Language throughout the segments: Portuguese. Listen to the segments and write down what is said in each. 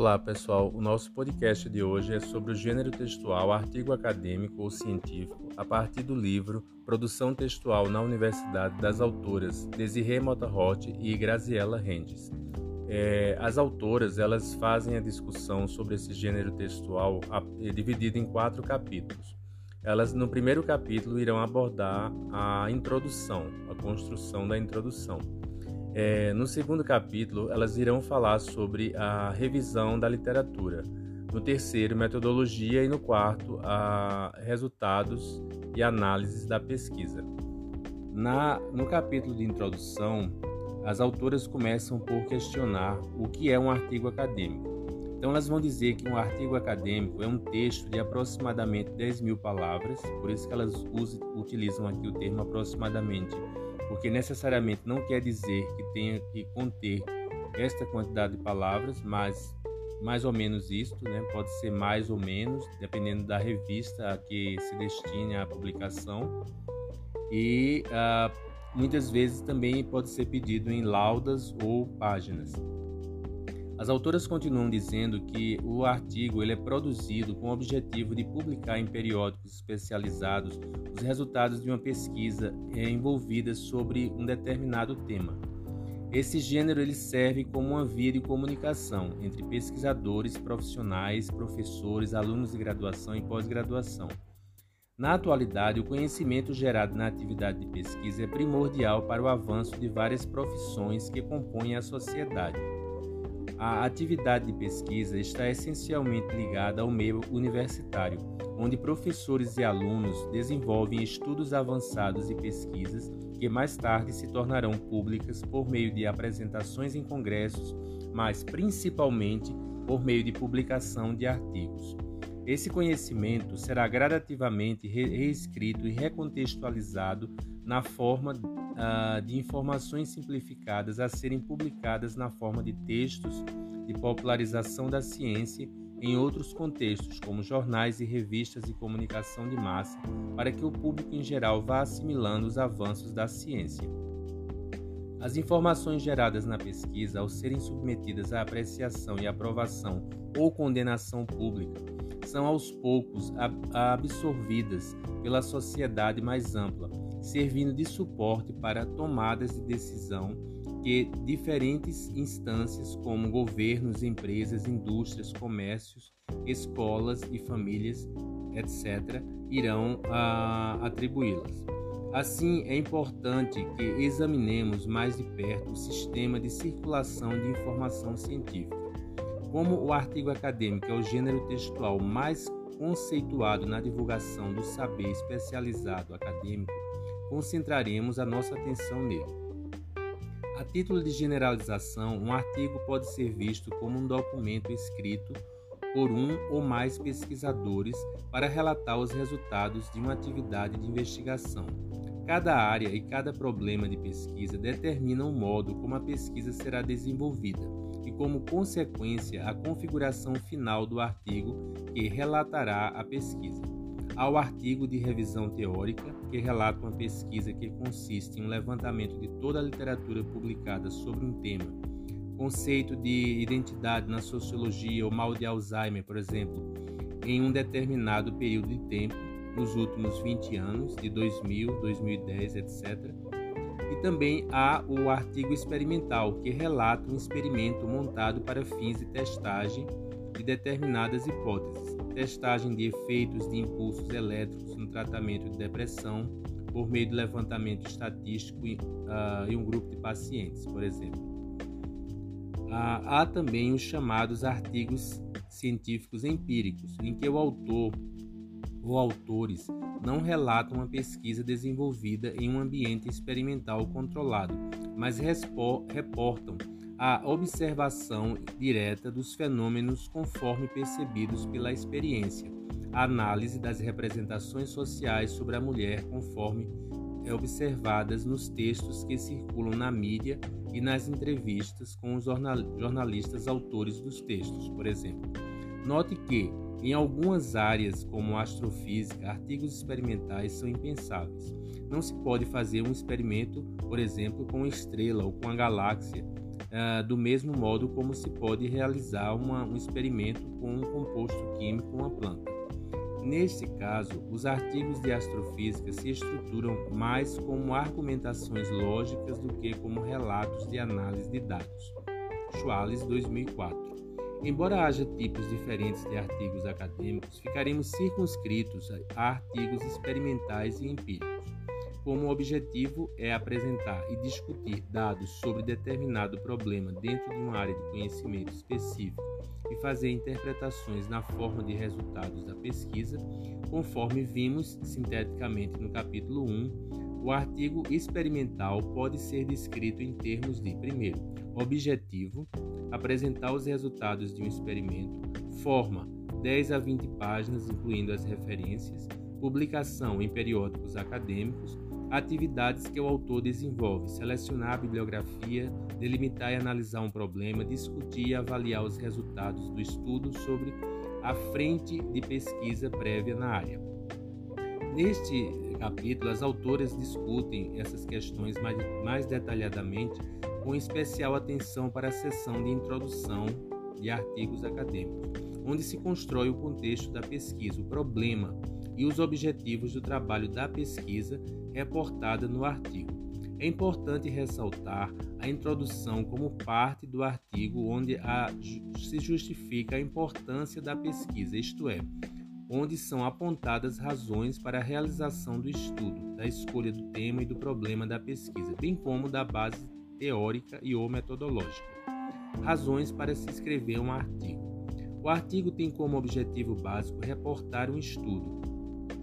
Olá pessoal, o nosso podcast de hoje é sobre o gênero textual, artigo acadêmico ou científico, a partir do livro Produção Textual na Universidade das autoras Desiree Motorhot e Graziella Rendes. É, as autoras elas fazem a discussão sobre esse gênero textual é, dividido em quatro capítulos. Elas no primeiro capítulo irão abordar a introdução, a construção da introdução. É, no segundo capítulo, elas irão falar sobre a revisão da literatura. No terceiro, metodologia. E no quarto, a resultados e análises da pesquisa. Na, no capítulo de introdução, as autoras começam por questionar o que é um artigo acadêmico. Então, elas vão dizer que um artigo acadêmico é um texto de aproximadamente 10 mil palavras, por isso que elas usam, utilizam aqui o termo aproximadamente porque necessariamente não quer dizer que tenha que conter esta quantidade de palavras, mas mais ou menos isto, né? pode ser mais ou menos, dependendo da revista a que se destine a publicação. E uh, muitas vezes também pode ser pedido em laudas ou páginas. As autoras continuam dizendo que o artigo ele é produzido com o objetivo de publicar em periódicos especializados os resultados de uma pesquisa envolvida sobre um determinado tema. Esse gênero ele serve como uma via de comunicação entre pesquisadores, profissionais, professores, alunos de graduação e pós-graduação. Na atualidade, o conhecimento gerado na atividade de pesquisa é primordial para o avanço de várias profissões que compõem a sociedade. A atividade de pesquisa está essencialmente ligada ao meio universitário, onde professores e alunos desenvolvem estudos avançados e pesquisas que mais tarde se tornarão públicas por meio de apresentações em congressos, mas principalmente por meio de publicação de artigos. Esse conhecimento será gradativamente reescrito e recontextualizado na forma uh, de informações simplificadas a serem publicadas na forma de textos de popularização da ciência em outros contextos, como jornais e revistas de comunicação de massa, para que o público em geral vá assimilando os avanços da ciência. As informações geradas na pesquisa, ao serem submetidas à apreciação e aprovação ou condenação pública, são aos poucos absorvidas pela sociedade mais ampla, servindo de suporte para tomadas de decisão que diferentes instâncias, como governos, empresas, indústrias, comércios, escolas e famílias, etc., irão ah, atribuí-las. Assim, é importante que examinemos mais de perto o sistema de circulação de informação científica. Como o artigo acadêmico é o gênero textual mais conceituado na divulgação do saber especializado acadêmico, concentraremos a nossa atenção nele. A título de generalização, um artigo pode ser visto como um documento escrito por um ou mais pesquisadores para relatar os resultados de uma atividade de investigação. Cada área e cada problema de pesquisa determina o modo como a pesquisa será desenvolvida e, como consequência, a configuração final do artigo que relatará a pesquisa ao artigo de revisão teórica, que relata uma pesquisa que consiste em um levantamento de toda a literatura publicada sobre um tema. Conceito de identidade na sociologia ou mal de Alzheimer, por exemplo, em um determinado período de tempo, nos últimos 20 anos, de 2000, 2010, etc. E também há o artigo experimental, que relata um experimento montado para fins de testagem de determinadas hipóteses testagem de efeitos de impulsos elétricos tratamento de depressão por meio de levantamento estatístico uh, em um grupo de pacientes, por exemplo. Uh, há também os chamados artigos científicos empíricos, em que o autor ou autores não relatam uma pesquisa desenvolvida em um ambiente experimental controlado, mas reportam a observação direta dos fenômenos conforme percebidos pela experiência, análise das representações sociais sobre a mulher conforme é observadas nos textos que circulam na mídia e nas entrevistas com os jornalistas autores dos textos, por exemplo. Note que, em algumas áreas, como astrofísica, artigos experimentais são impensáveis. Não se pode fazer um experimento, por exemplo, com uma estrela ou com a galáxia, uh, do mesmo modo como se pode realizar uma, um experimento com um composto químico uma planta. Neste caso, os artigos de astrofísica se estruturam mais como argumentações lógicas do que como relatos de análise de dados. Schwales, 2004. Embora haja tipos diferentes de artigos acadêmicos, ficaremos circunscritos a artigos experimentais e empíricos como o objetivo é apresentar e discutir dados sobre determinado problema dentro de uma área de conhecimento específico e fazer interpretações na forma de resultados da pesquisa, conforme vimos sinteticamente no capítulo 1, o artigo experimental pode ser descrito em termos de, primeiro, objetivo, apresentar os resultados de um experimento, forma, 10 a 20 páginas, incluindo as referências, publicação em periódicos acadêmicos, atividades que o autor desenvolve: selecionar a bibliografia, delimitar e analisar um problema, discutir e avaliar os resultados do estudo sobre a frente de pesquisa prévia na área. Neste capítulo, as autoras discutem essas questões mais, mais detalhadamente, com especial atenção para a seção de introdução de artigos acadêmicos, onde se constrói o contexto da pesquisa, o problema e os objetivos do trabalho da pesquisa reportada no artigo. É importante ressaltar a introdução como parte do artigo onde a, se justifica a importância da pesquisa, isto é, onde são apontadas razões para a realização do estudo, da escolha do tema e do problema da pesquisa, bem como da base teórica e ou metodológica. Razões para se escrever um artigo. O artigo tem como objetivo básico reportar um estudo,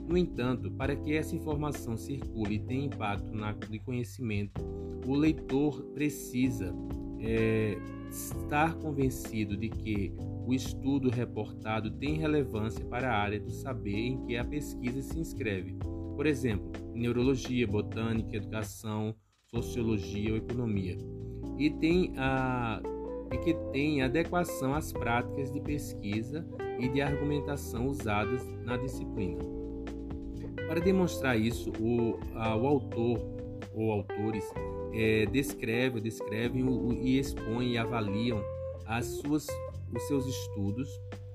no entanto, para que essa informação circule e tenha impacto na de conhecimento, o leitor precisa é, estar convencido de que o estudo reportado tem relevância para a área do saber em que a pesquisa se inscreve. Por exemplo, neurologia, botânica, educação, sociologia ou economia. E, tem a, e que tem adequação às práticas de pesquisa e de argumentação usadas na disciplina. Para demonstrar isso, o, a, o autor ou autores é, descrevem, descrevem o, e expõem e avaliam as suas, os seus estudos,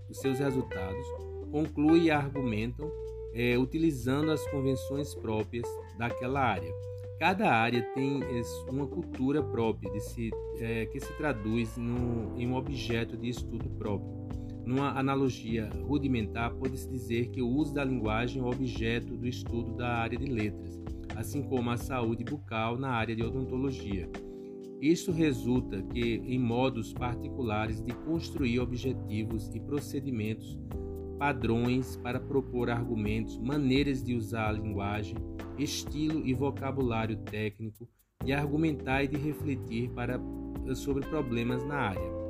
os seus resultados, concluem e argumentam é, utilizando as convenções próprias daquela área. Cada área tem uma cultura própria se, é, que se traduz no, em um objeto de estudo próprio. Numa analogia rudimentar, pode-se dizer que o uso da linguagem é objeto do estudo da área de letras, assim como a saúde bucal na área de odontologia. Isto resulta que, em modos particulares de construir objetivos e procedimentos, padrões para propor argumentos, maneiras de usar a linguagem, estilo e vocabulário técnico, de argumentar e de refletir para, sobre problemas na área.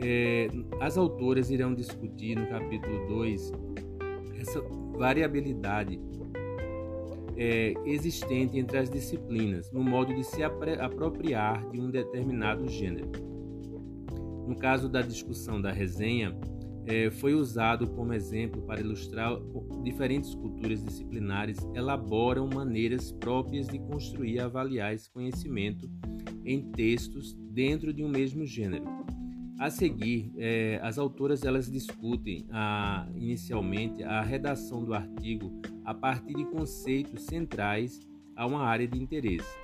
É, as autoras irão discutir no capítulo 2 essa variabilidade é, existente entre as disciplinas no modo de se apropriar de um determinado gênero. No caso da discussão da resenha, é, foi usado como exemplo para ilustrar diferentes culturas disciplinares elaboram maneiras próprias de construir e avaliar esse conhecimento em textos dentro de um mesmo gênero. A seguir, é, as autoras elas discutem a, inicialmente a redação do artigo a partir de conceitos centrais a uma área de interesse.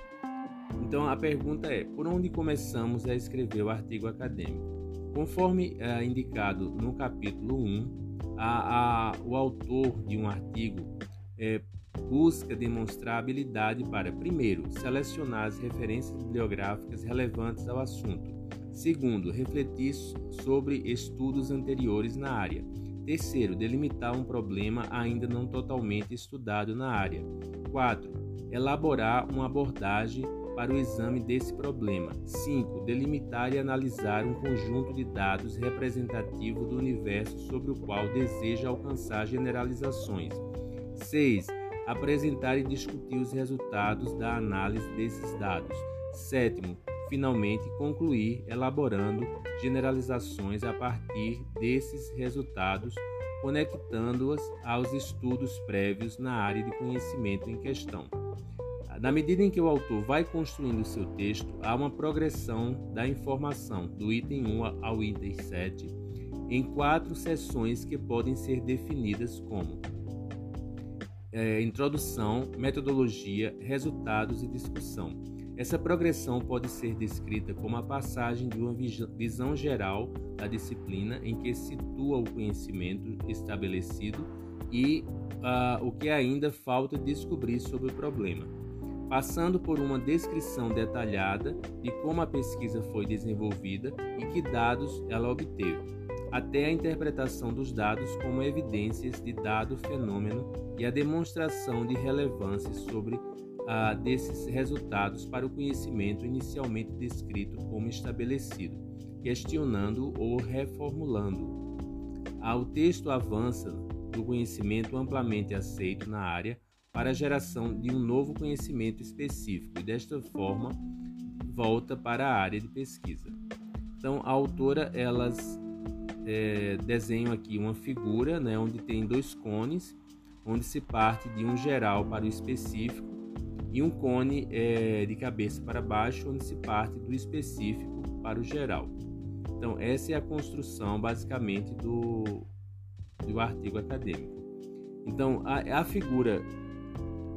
Então a pergunta é: por onde começamos a escrever o artigo acadêmico? Conforme é, indicado no capítulo 1, a, a, o autor de um artigo é, busca demonstrar habilidade para, primeiro, selecionar as referências bibliográficas relevantes ao assunto Segundo, refletir sobre estudos anteriores na área. Terceiro, delimitar um problema ainda não totalmente estudado na área. 4. Elaborar uma abordagem para o exame desse problema. 5. Delimitar e analisar um conjunto de dados representativo do universo sobre o qual deseja alcançar generalizações. 6. Apresentar e discutir os resultados da análise desses dados. Sétimo, finalmente concluir elaborando generalizações a partir desses resultados, conectando-as aos estudos prévios na área de conhecimento em questão. Na medida em que o autor vai construindo seu texto, há uma progressão da informação, do item 1 ao item 7, em quatro seções que podem ser definidas como é, introdução, metodologia, resultados e discussão. Essa progressão pode ser descrita como a passagem de uma visão geral da disciplina em que situa o conhecimento estabelecido e uh, o que ainda falta descobrir sobre o problema, passando por uma descrição detalhada de como a pesquisa foi desenvolvida e que dados ela obteve até a interpretação dos dados como evidências de dado fenômeno e a demonstração de relevância sobre ah, desses resultados para o conhecimento inicialmente descrito como estabelecido, questionando ou reformulando. Ah, o texto avança do conhecimento amplamente aceito na área para a geração de um novo conhecimento específico e desta forma volta para a área de pesquisa. Então, a autora elas é, desenho aqui uma figura né, onde tem dois cones, onde se parte de um geral para o específico e um cone é, de cabeça para baixo, onde se parte do específico para o geral. Então, essa é a construção basicamente do, do artigo acadêmico. Então, a, a figura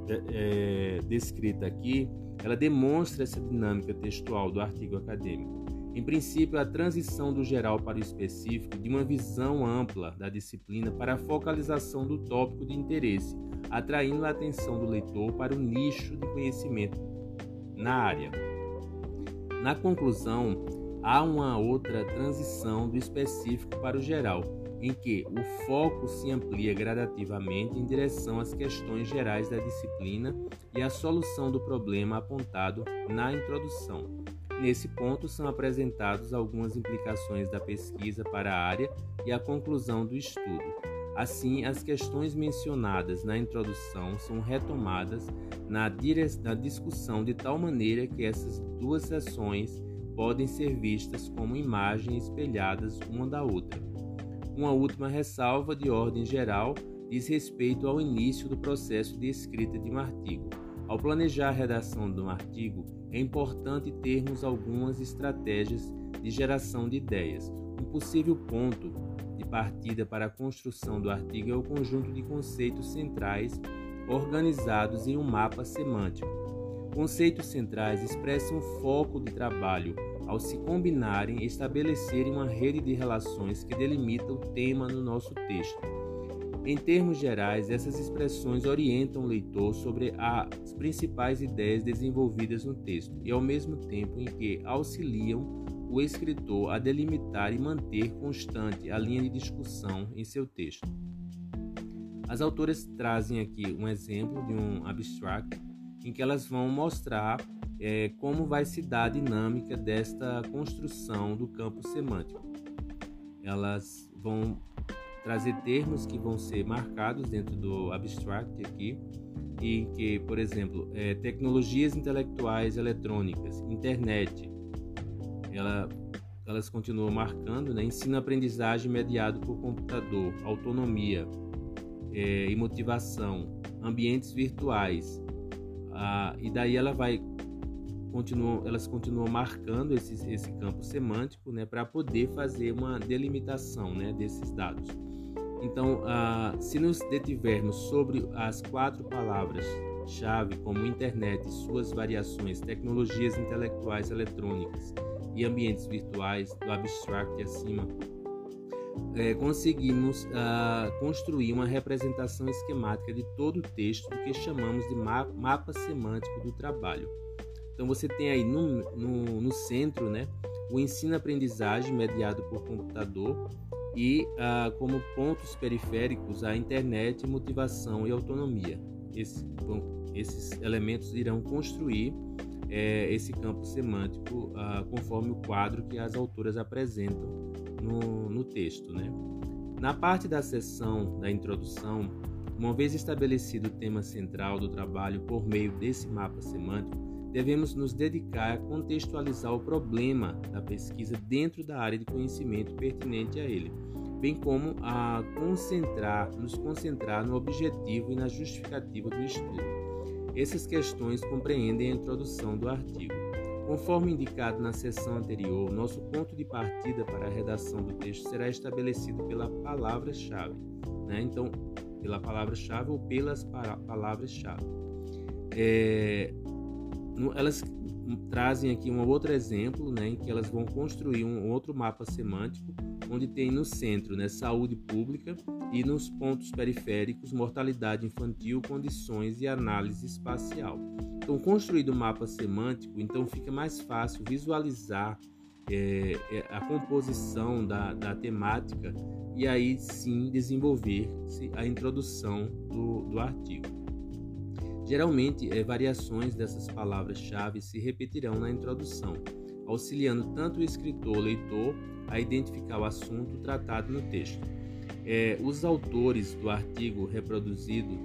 é, é descrita aqui, ela demonstra essa dinâmica textual do artigo acadêmico. Em princípio, a transição do geral para o específico, de uma visão ampla da disciplina para a focalização do tópico de interesse, atraindo a atenção do leitor para o nicho de conhecimento na área. Na conclusão, há uma outra transição do específico para o geral, em que o foco se amplia gradativamente em direção às questões gerais da disciplina e à solução do problema apontado na introdução. Nesse ponto são apresentadas algumas implicações da pesquisa para a área e a conclusão do estudo. Assim, as questões mencionadas na introdução são retomadas na, na discussão de tal maneira que essas duas sessões podem ser vistas como imagens espelhadas uma da outra. Uma última ressalva de ordem geral diz respeito ao início do processo de escrita de um artigo. Ao planejar a redação de um artigo, é importante termos algumas estratégias de geração de ideias. Um possível ponto de partida para a construção do artigo é o conjunto de conceitos centrais organizados em um mapa semântico. Conceitos centrais expressam o foco de trabalho ao se combinarem e estabelecerem uma rede de relações que delimita o tema no nosso texto. Em termos gerais, essas expressões orientam o leitor sobre as principais ideias desenvolvidas no texto e, ao mesmo tempo em que auxiliam o escritor a delimitar e manter constante a linha de discussão em seu texto. As autoras trazem aqui um exemplo de um abstract em que elas vão mostrar é, como vai se dar a dinâmica desta construção do campo semântico. Elas vão trazer termos que vão ser marcados dentro do abstract aqui, e que, por exemplo, é, tecnologias intelectuais eletrônicas, internet, ela, elas continuam marcando, né? ensino-aprendizagem mediado por computador, autonomia é, e motivação, ambientes virtuais, ah, e daí ela vai continuam, elas continuam marcando esse, esse campo semântico né, para poder fazer uma delimitação né, desses dados. Então, uh, se nos detivermos sobre as quatro palavras-chave, como internet e suas variações, tecnologias intelectuais eletrônicas e ambientes virtuais, do abstract acima, é, conseguimos uh, construir uma representação esquemática de todo o texto do que chamamos de mapa, mapa semântico do trabalho. Então você tem aí no, no, no centro né, o ensino-aprendizagem mediado por computador, e ah, como pontos periféricos a internet, motivação e autonomia. Esse, bom, esses elementos irão construir é, esse campo semântico ah, conforme o quadro que as autoras apresentam no, no texto. Né? Na parte da sessão da introdução, uma vez estabelecido o tema central do trabalho por meio desse mapa semântico, devemos nos dedicar a contextualizar o problema da pesquisa dentro da área de conhecimento pertinente a ele, bem como a concentrar, nos concentrar no objetivo e na justificativa do estudo. Essas questões compreendem a introdução do artigo. Conforme indicado na seção anterior, nosso ponto de partida para a redação do texto será estabelecido pela palavra-chave. Né? Então, pela palavra-chave ou pelas palavras-chave. É, elas trazem aqui um outro exemplo, né, em que elas vão construir um outro mapa semântico, onde tem no centro né, saúde pública e nos pontos periféricos mortalidade infantil, condições e análise espacial. Então, construído o mapa semântico, então fica mais fácil visualizar é, é, a composição da, da temática e aí sim desenvolver a introdução do, do artigo. Geralmente, é, variações dessas palavras-chave se repetirão na introdução, auxiliando tanto o escritor leitor a identificar o assunto tratado no texto. É, os autores do artigo reproduzido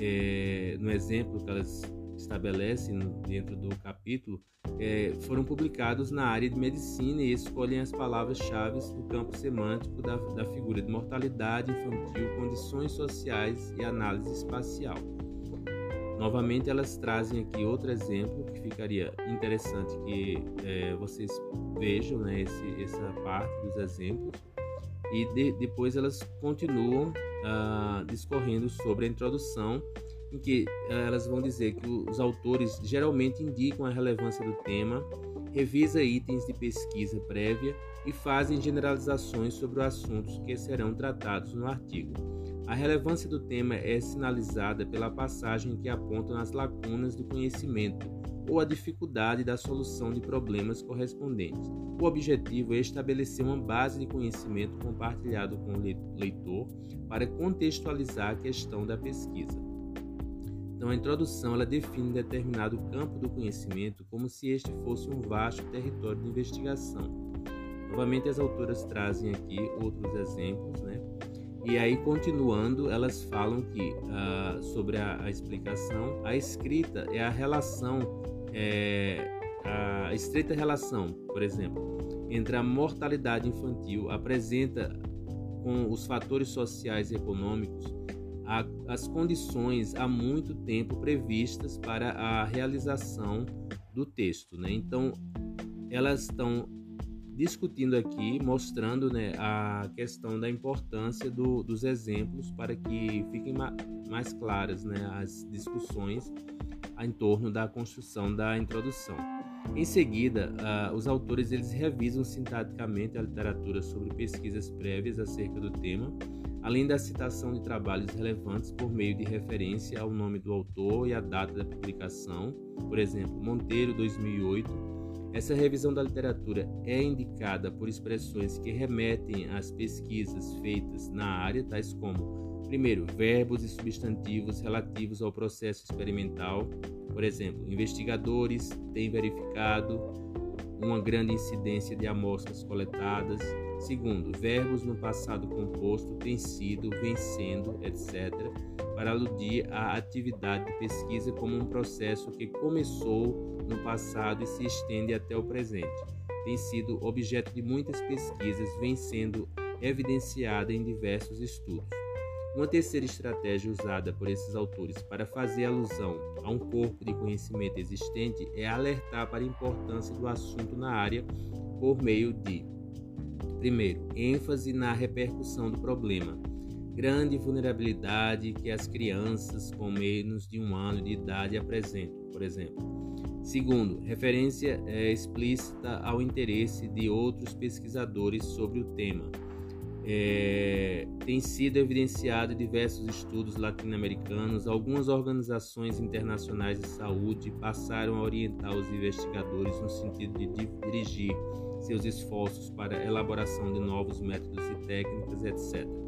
é, no exemplo que elas estabelecem dentro do capítulo é, foram publicados na área de medicina e escolhem as palavras-chave do campo semântico da, da figura de mortalidade infantil, condições sociais e análise espacial. Novamente, elas trazem aqui outro exemplo que ficaria interessante que é, vocês vejam né, esse, essa parte dos exemplos e de, depois elas continuam ah, discorrendo sobre a introdução em que eh, elas vão dizer que os autores geralmente indicam a relevância do tema, revisa itens de pesquisa prévia e fazem generalizações sobre os assuntos que serão tratados no artigo. A relevância do tema é sinalizada pela passagem que aponta nas lacunas do conhecimento ou a dificuldade da solução de problemas correspondentes. O objetivo é estabelecer uma base de conhecimento compartilhado com o leitor para contextualizar a questão da pesquisa. Então, a introdução ela define determinado campo do conhecimento como se este fosse um vasto território de investigação. Novamente, as autoras trazem aqui outros exemplos, né? E aí, continuando, elas falam que uh, sobre a, a, explicação, a escrita é a relação, é, a estreita relação, por exemplo, entre a mortalidade infantil apresenta com os fatores sociais e econômicos as condições há muito tempo previstas para a realização do texto. Né? Então, elas estão discutindo aqui, mostrando né, a questão da importância do, dos exemplos para que fiquem ma mais claras né, as discussões em torno da construção da introdução. Em seguida, uh, os autores eles revisam sintaticamente a literatura sobre pesquisas prévias acerca do tema além da citação de trabalhos relevantes por meio de referência ao nome do autor e a data da publicação, por exemplo, Monteiro 2008. Essa revisão da literatura é indicada por expressões que remetem às pesquisas feitas na área, tais como, primeiro, verbos e substantivos relativos ao processo experimental, por exemplo, investigadores têm verificado uma grande incidência de amostras coletadas, Segundo, verbos no passado composto têm sido, vencendo, etc., para aludir à atividade de pesquisa como um processo que começou no passado e se estende até o presente. Tem sido objeto de muitas pesquisas, vem sendo evidenciada em diversos estudos. Uma terceira estratégia usada por esses autores para fazer alusão a um corpo de conhecimento existente é alertar para a importância do assunto na área por meio de Primeiro, ênfase na repercussão do problema. Grande vulnerabilidade que as crianças com menos de um ano de idade apresentam, por exemplo. Segundo, referência é, explícita ao interesse de outros pesquisadores sobre o tema. É, tem sido evidenciado em diversos estudos latino-americanos, algumas organizações internacionais de saúde passaram a orientar os investigadores no sentido de dirigir seus esforços para a elaboração de novos métodos e técnicas, etc.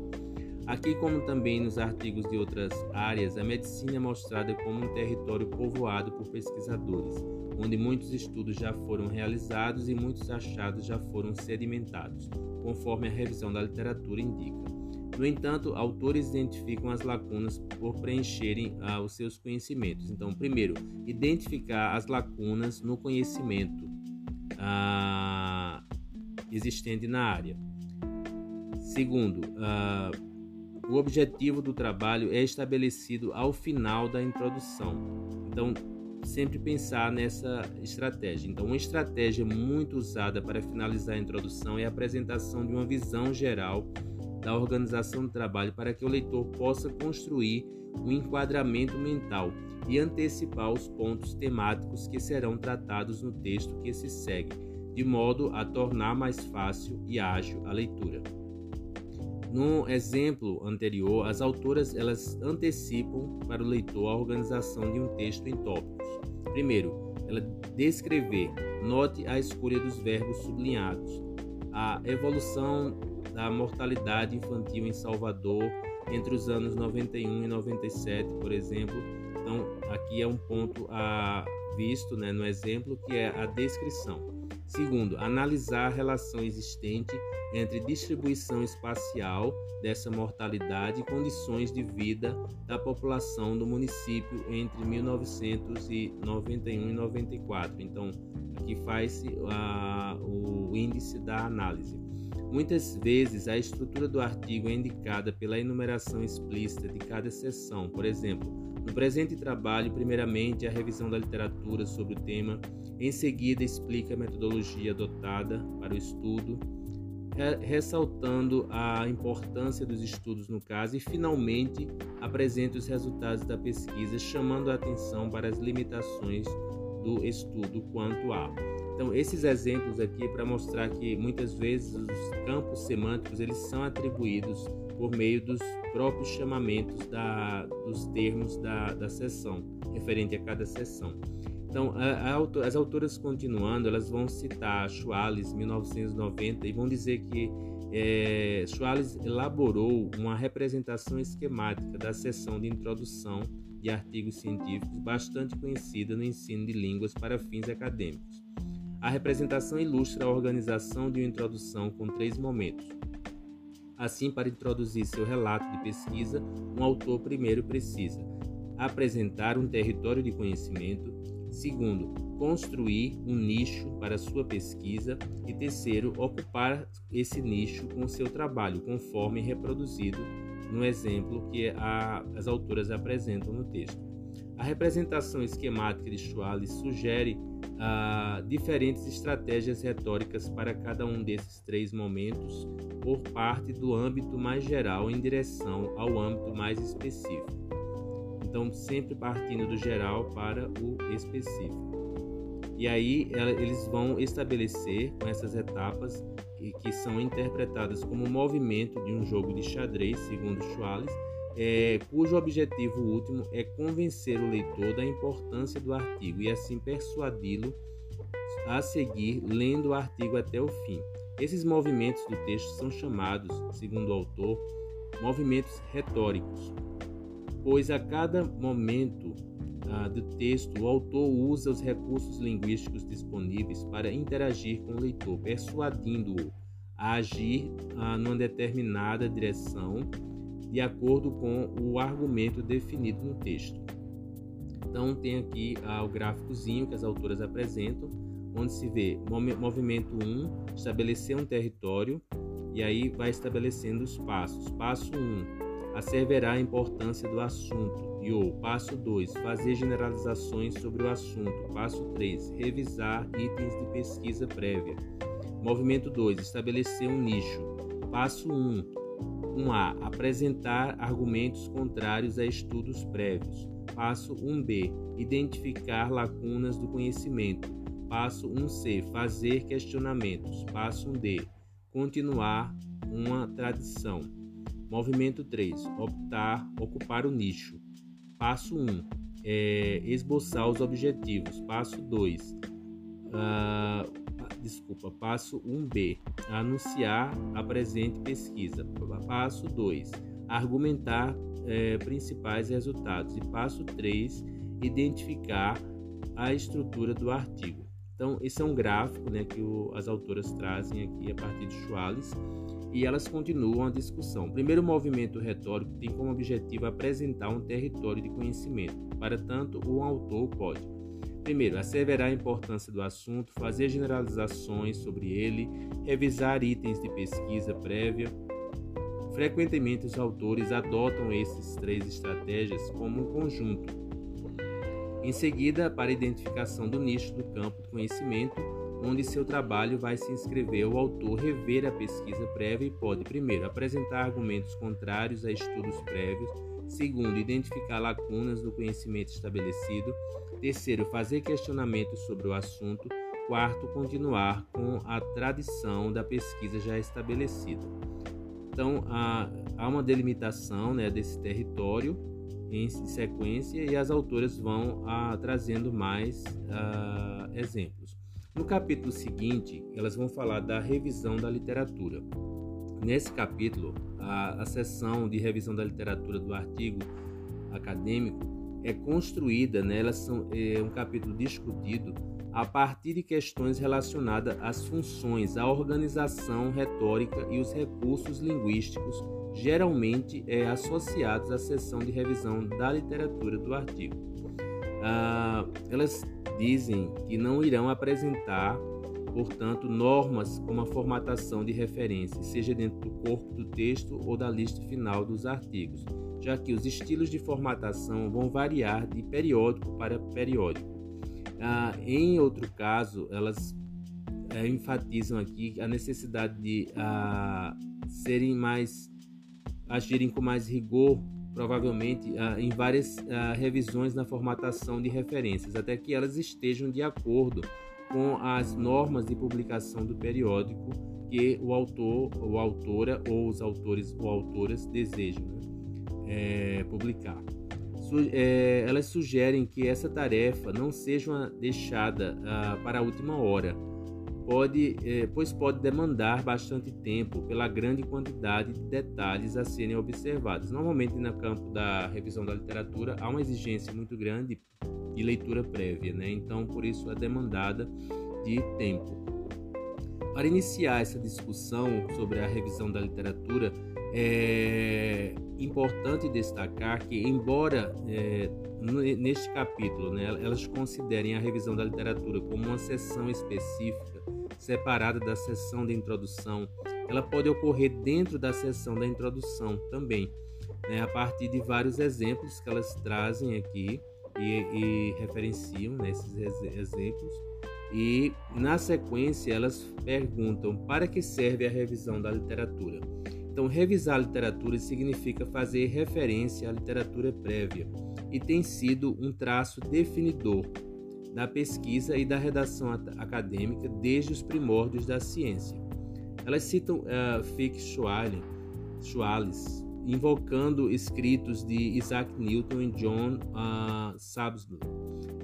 Aqui, como também nos artigos de outras áreas, a medicina é mostrada como um território povoado por pesquisadores, onde muitos estudos já foram realizados e muitos achados já foram sedimentados, conforme a revisão da literatura indica. No entanto, autores identificam as lacunas por preencherem ah, os seus conhecimentos. Então, primeiro, identificar as lacunas no conhecimento ah, existente na área. Segundo, ah, o objetivo do trabalho é estabelecido ao final da introdução. Então, sempre pensar nessa estratégia. Então, uma estratégia muito usada para finalizar a introdução é a apresentação de uma visão geral da organização do trabalho para que o leitor possa construir um enquadramento mental e antecipar os pontos temáticos que serão tratados no texto que se segue, de modo a tornar mais fácil e ágil a leitura. No exemplo anterior, as autoras elas antecipam para o leitor a organização de um texto em tópicos. Primeiro, ela descrever, note a escolha dos verbos sublinhados, a evolução da mortalidade infantil em Salvador entre os anos 91 e 97, por exemplo. Então, aqui é um ponto a visto né, no exemplo que é a descrição. Segundo, analisar a relação existente entre distribuição espacial dessa mortalidade e condições de vida da população do município entre 1991 e 94. Então, aqui faz-se o índice da análise. Muitas vezes, a estrutura do artigo é indicada pela enumeração explícita de cada seção. Por exemplo, no presente trabalho, primeiramente, a revisão da literatura sobre o tema, em seguida, explica a metodologia adotada para o estudo, ressaltando a importância dos estudos no caso e, finalmente, apresenta os resultados da pesquisa, chamando a atenção para as limitações do estudo quanto a. Então, esses exemplos aqui é para mostrar que muitas vezes os campos semânticos eles são atribuídos por meio dos próprios chamamentos da, dos termos da, da seção, referente a cada seção. Então, a, a, as autoras continuando, elas vão citar Schwales, 1990, e vão dizer que é, Schwales elaborou uma representação esquemática da seção de introdução de artigos científicos bastante conhecida no ensino de línguas para fins acadêmicos. A representação ilustra a organização de uma introdução com três momentos. Assim, para introduzir seu relato de pesquisa, um autor primeiro precisa apresentar um território de conhecimento, segundo, construir um nicho para sua pesquisa e terceiro, ocupar esse nicho com seu trabalho, conforme reproduzido no exemplo que a, as autoras apresentam no texto. A representação esquemática de Schwallis sugere ah, diferentes estratégias retóricas para cada um desses três momentos, por parte do âmbito mais geral em direção ao âmbito mais específico. Então, sempre partindo do geral para o específico. E aí eles vão estabelecer com essas etapas que são interpretadas como movimento de um jogo de xadrez, segundo Schwallis, é, cujo objetivo último é convencer o leitor da importância do artigo e assim persuadi-lo a seguir lendo o artigo até o fim. Esses movimentos do texto são chamados, segundo o autor, movimentos retóricos, pois a cada momento ah, do texto o autor usa os recursos linguísticos disponíveis para interagir com o leitor, persuadindo-o a agir ah, numa determinada direção de acordo com o argumento definido no texto. Então tem aqui ah, o gráficozinho que as autoras apresentam, onde se vê movimento 1, estabelecer um território, e aí vai estabelecendo os passos. Passo 1, asseverar a importância do assunto. E o passo 2, fazer generalizações sobre o assunto. Passo 3, revisar itens de pesquisa prévia. Movimento 2, estabelecer um nicho. Passo 1, 1A. Apresentar argumentos contrários a estudos prévios. Passo 1B. Identificar lacunas do conhecimento. Passo 1C. Fazer questionamentos. Passo 1D. Continuar uma tradição. Movimento 3. Optar, ocupar o nicho. Passo 1. É, esboçar os objetivos. Passo 2. Uh, desculpa, passo 1B, anunciar a presente pesquisa. Passo 2, argumentar é, principais resultados. E passo 3, identificar a estrutura do artigo. Então, esse é um gráfico né, que o, as autoras trazem aqui a partir de Schwallis e elas continuam a discussão. O primeiro movimento retórico tem como objetivo apresentar um território de conhecimento. Para tanto, o autor pode Primeiro, asseverar a importância do assunto, fazer generalizações sobre ele, revisar itens de pesquisa prévia. Frequentemente, os autores adotam essas três estratégias como um conjunto. Em seguida, para identificação do nicho do campo do conhecimento, onde seu trabalho vai se inscrever, o autor rever a pesquisa prévia e pode, primeiro, apresentar argumentos contrários a estudos prévios, segundo, identificar lacunas do conhecimento estabelecido, terceiro, fazer questionamentos sobre o assunto, quarto, continuar com a tradição da pesquisa já estabelecida. Então, há, uma delimitação né, desse território em sequência e as autoras vão ah, trazendo mais ah, exemplos. No capítulo seguinte, elas vão falar da revisão da literatura. Nesse capítulo, a, a seção de revisão da literatura do artigo acadêmico é construída, né, elas são, é um capítulo discutido a partir de questões relacionadas às funções, à organização retórica e os recursos linguísticos geralmente é, associados à seção de revisão da literatura do artigo. Ah, elas dizem que não irão apresentar, portanto, normas como a formatação de referência, seja dentro do corpo do texto ou da lista final dos artigos, já que os estilos de formatação vão variar de periódico para periódico. Ah, em outro caso, elas é, enfatizam aqui a necessidade de ah, serem mais agirem com mais rigor, provavelmente ah, em várias ah, revisões na formatação de referências, até que elas estejam de acordo com as normas de publicação do periódico que o autor, ou autora ou os autores ou autoras desejam né, é, publicar. Su é, elas sugerem que essa tarefa não seja deixada ah, para a última hora, pode, é, pois pode demandar bastante tempo pela grande quantidade de detalhes a serem observados. Normalmente, no campo da revisão da literatura, há uma exigência muito grande de leitura prévia, né? então, por isso, é demandada de tempo. Para iniciar essa discussão sobre a revisão da literatura, é importante destacar que, embora é, neste capítulo né, elas considerem a revisão da literatura como uma seção específica, separada da sessão de introdução, ela pode ocorrer dentro da sessão da introdução também, né, a partir de vários exemplos que elas trazem aqui e, e referenciam né, exemplos. E na sequência elas perguntam para que serve a revisão da literatura. Então, revisar a literatura significa fazer referência à literatura prévia e tem sido um traço definidor da pesquisa e da redação acadêmica desde os primórdios da ciência. Elas citam uh, Fick Schwales, invocando escritos de Isaac Newton e John uh.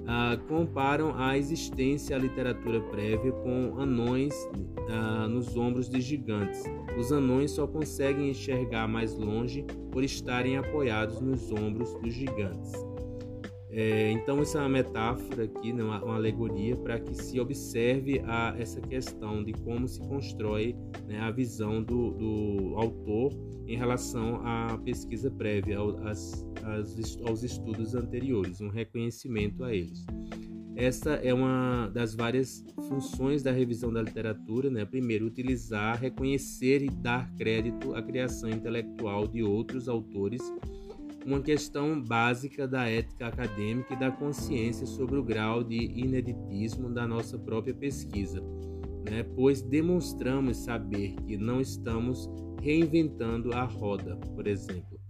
Uh, comparam a existência à literatura prévia com anões uh, nos ombros de gigantes. Os anões só conseguem enxergar mais longe por estarem apoiados nos ombros dos gigantes. É, então, isso é uma metáfora aqui, né, uma, uma alegoria, para que se observe a, essa questão de como se constrói né, a visão do, do, autor em relação à pesquisa prévia, ao, as, as, aos estudos anteriores, um reconhecimento a eles. Essa é uma das várias funções da revisão da literatura, né? Primeiro, utilizar, reconhecer e dar crédito à criação intelectual de outros autores uma questão básica da ética acadêmica e da consciência sobre o grau de ineditismo da nossa própria pesquisa, né? pois demonstramos saber que não estamos reinventando a roda, por exemplo.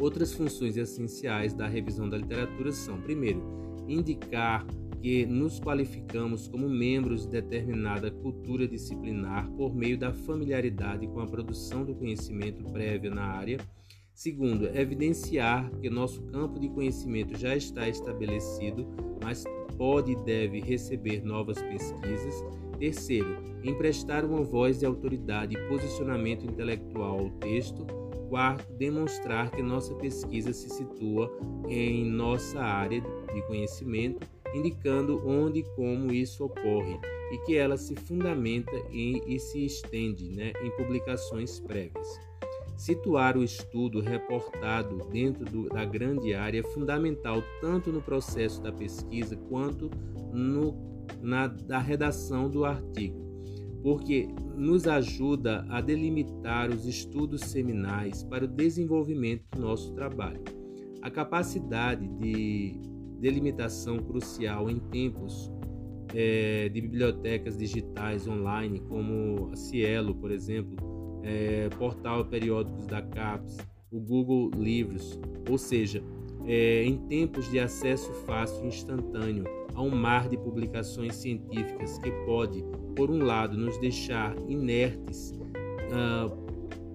Outras funções essenciais da revisão da literatura são, primeiro, indicar que nos qualificamos como membros de determinada cultura disciplinar por meio da familiaridade com a produção do conhecimento prévio na área Segundo, evidenciar que nosso campo de conhecimento já está estabelecido, mas pode e deve receber novas pesquisas. Terceiro, emprestar uma voz de autoridade e posicionamento intelectual ao texto. Quarto, demonstrar que nossa pesquisa se situa em nossa área de conhecimento, indicando onde e como isso ocorre e que ela se fundamenta e, e se estende né, em publicações prévias. Situar o estudo reportado dentro do, da grande área é fundamental tanto no processo da pesquisa quanto no, na da redação do artigo, porque nos ajuda a delimitar os estudos seminais para o desenvolvimento do nosso trabalho. A capacidade de delimitação crucial em tempos é, de bibliotecas digitais online, como a Cielo, por exemplo, é, portal periódicos da CAPES, o Google Livros, ou seja, é, em tempos de acesso fácil e instantâneo a um mar de publicações científicas que pode, por um lado, nos deixar inertes uh,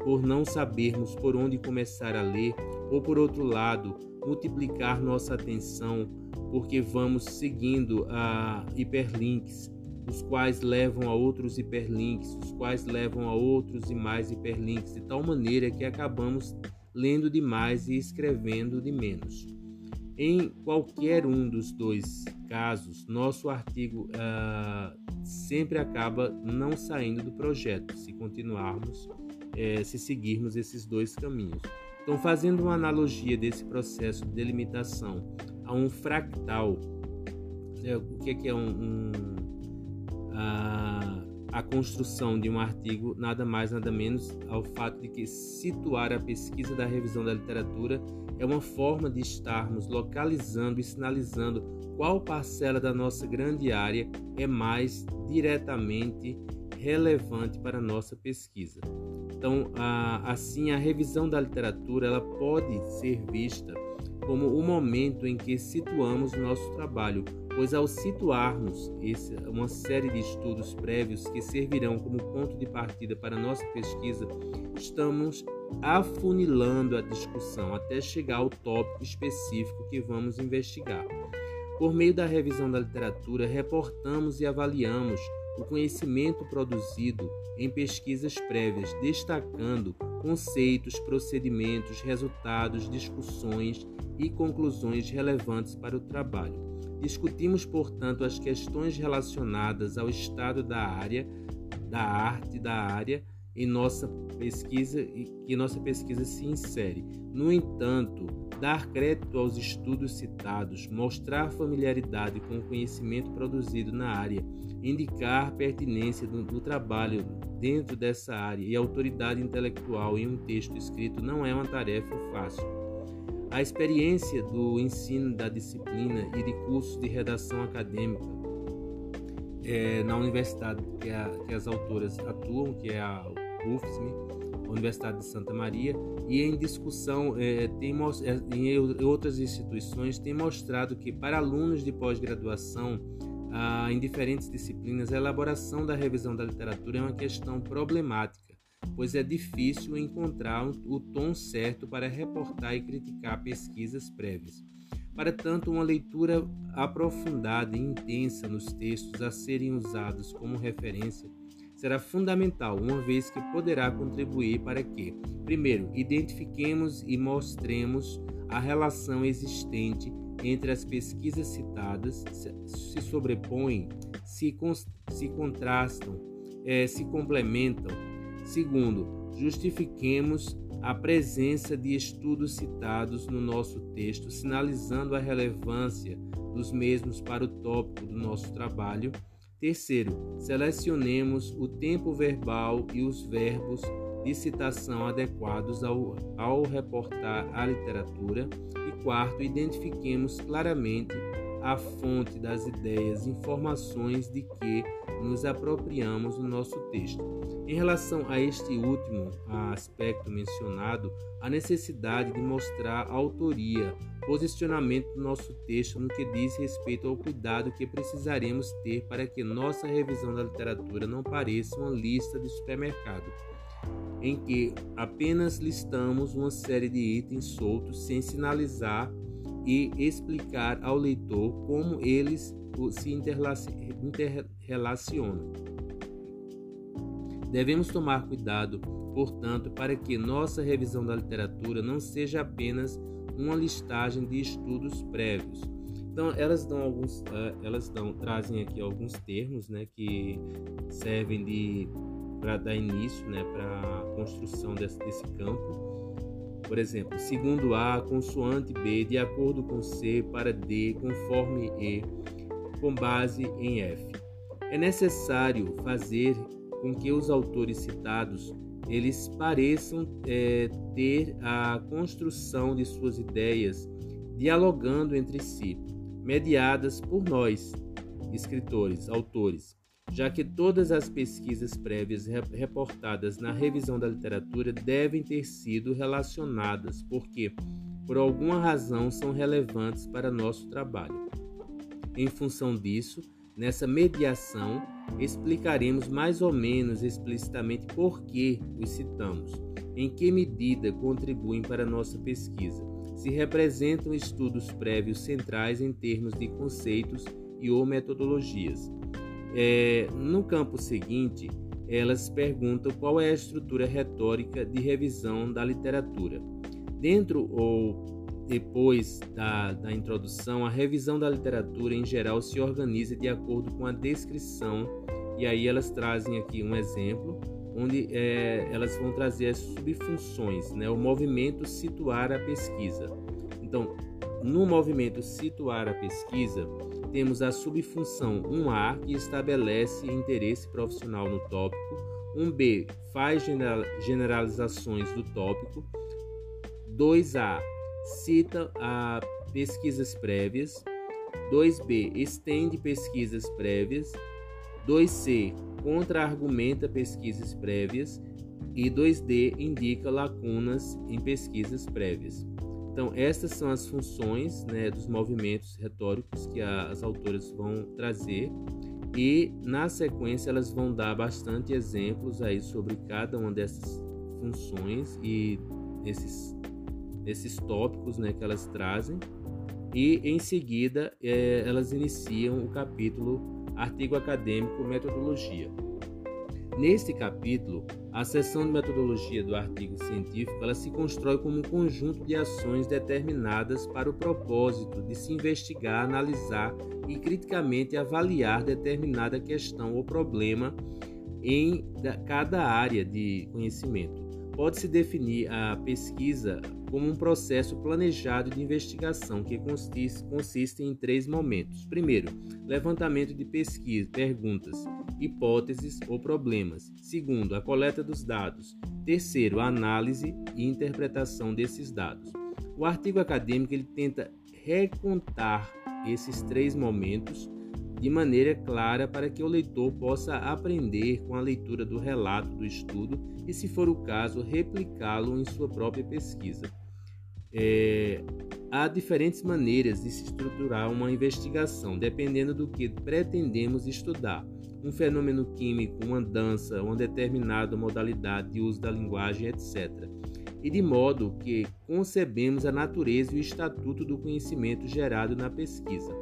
por não sabermos por onde começar a ler, ou por outro lado, multiplicar nossa atenção porque vamos seguindo a hiperlinks, os quais levam a outros hiperlinks, os quais levam a outros e mais hiperlinks, de tal maneira que acabamos lendo demais e escrevendo de menos. Em qualquer um dos dois casos, nosso artigo uh, sempre acaba não saindo do projeto, se continuarmos, eh, se seguirmos esses dois caminhos. Então, fazendo uma analogia desse processo de delimitação a um fractal, né, o que é, que é um, um a, a construção de um artigo nada mais nada menos ao fato de que situar a pesquisa da revisão da literatura é uma forma de estarmos localizando e sinalizando qual parcela da nossa grande área é mais diretamente relevante para a nossa pesquisa. Então, assim, a revisão da literatura ela pode ser vista como o momento em que situamos nosso trabalho, pois ao situarmos esse, uma série de estudos prévios que servirão como ponto de partida para nossa pesquisa, estamos afunilando a discussão até chegar ao tópico específico que vamos investigar. Por meio da revisão da literatura, reportamos e avaliamos o conhecimento produzido em pesquisas prévias, destacando conceitos, procedimentos, resultados, discussões e conclusões relevantes para o trabalho. Discutimos, portanto, as questões relacionadas ao estado da área, da arte da área em nossa pesquisa e que nossa pesquisa se insere. No entanto, dar crédito aos estudos citados, mostrar familiaridade com o conhecimento produzido na área, indicar pertinência do, do trabalho dentro dessa área e autoridade intelectual em um texto escrito não é uma tarefa fácil. A experiência do ensino da disciplina e de cursos de redação acadêmica é, na universidade que, a, que, as autoras atuam, que é a UFSM, Universidade de Santa Maria, e em discussão é, tem, é, em outras instituições tem mostrado que para alunos de pós-graduação ah, em diferentes disciplinas, a elaboração da revisão da literatura é uma questão problemática, pois é difícil encontrar o tom certo para reportar e criticar pesquisas prévias. Para tanto, uma leitura aprofundada e intensa nos textos a serem usados como referência será fundamental, uma vez que poderá contribuir para que, primeiro, identifiquemos e mostremos a relação existente entre as pesquisas citadas, se sobrepõem, se, se contrastam, é, se complementam. Segundo, justifiquemos a presença de estudos citados no nosso texto, sinalizando a relevância dos mesmos para o tópico do nosso trabalho Terceiro, selecionemos o tempo verbal e os verbos de citação adequados ao, ao reportar a literatura. E quarto, identifiquemos claramente a fonte das ideias informações de que nos apropriamos no nosso texto. Em relação a este último aspecto mencionado, a necessidade de mostrar a autoria, posicionamento do nosso texto no que diz respeito ao cuidado que precisaremos ter para que nossa revisão da literatura não pareça uma lista de supermercado, em que apenas listamos uma série de itens soltos sem sinalizar e explicar ao leitor como eles se interrelacionam. Devemos tomar cuidado, portanto, para que nossa revisão da literatura não seja apenas uma listagem de estudos prévios. Então, elas dão alguns, eh, elas dão, trazem aqui alguns termos, né, que servem de para dar início, né, para a construção desse, desse campo por exemplo, segundo A, consoante B, de acordo com C, para D, conforme E, com base em F. É necessário fazer com que os autores citados eles pareçam é, ter a construção de suas ideias dialogando entre si, mediadas por nós, escritores, autores, já que todas as pesquisas prévias reportadas na revisão da literatura devem ter sido relacionadas, porque, por alguma razão, são relevantes para nosso trabalho. Em função disso, nessa mediação, explicaremos mais ou menos explicitamente por que os citamos, em que medida contribuem para nossa pesquisa, se representam estudos prévios centrais em termos de conceitos e ou metodologias é, no campo seguinte, elas perguntam qual é a estrutura retórica de revisão da literatura. Dentro ou depois da, da introdução, a revisão da literatura em geral se organiza de acordo com a descrição, e aí elas trazem aqui um exemplo, onde é, elas vão trazer as subfunções, né? o movimento situar a pesquisa. Então, no movimento situar a pesquisa, temos a subfunção 1A, que estabelece interesse profissional no tópico, 1B faz generalizações do tópico, 2A cita a pesquisas prévias, 2B estende pesquisas prévias, 2C contra-argumenta pesquisas prévias. E 2D indica lacunas em pesquisas prévias. Então, estas são as funções né, dos movimentos retóricos que as autoras vão trazer e na sequência elas vão dar bastante exemplos aí sobre cada uma dessas funções e esses, esses tópicos né, que elas trazem e em seguida é, elas iniciam o capítulo artigo acadêmico metodologia. Neste capítulo, a seção de metodologia do artigo científico ela se constrói como um conjunto de ações determinadas para o propósito de se investigar, analisar e criticamente avaliar determinada questão ou problema em cada área de conhecimento. Pode-se definir a pesquisa como um processo planejado de investigação que consiste, consiste em três momentos. Primeiro, levantamento de pesquisa, perguntas, hipóteses ou problemas. Segundo, a coleta dos dados. Terceiro, a análise e interpretação desses dados. O artigo acadêmico ele tenta recontar esses três momentos de maneira clara para que o leitor possa aprender com a leitura do relato do estudo e, se for o caso, replicá-lo em sua própria pesquisa. É, há diferentes maneiras de se estruturar uma investigação, dependendo do que pretendemos estudar. Um fenômeno químico, uma dança, uma determinada modalidade de uso da linguagem, etc. E de modo que concebemos a natureza e o estatuto do conhecimento gerado na pesquisa.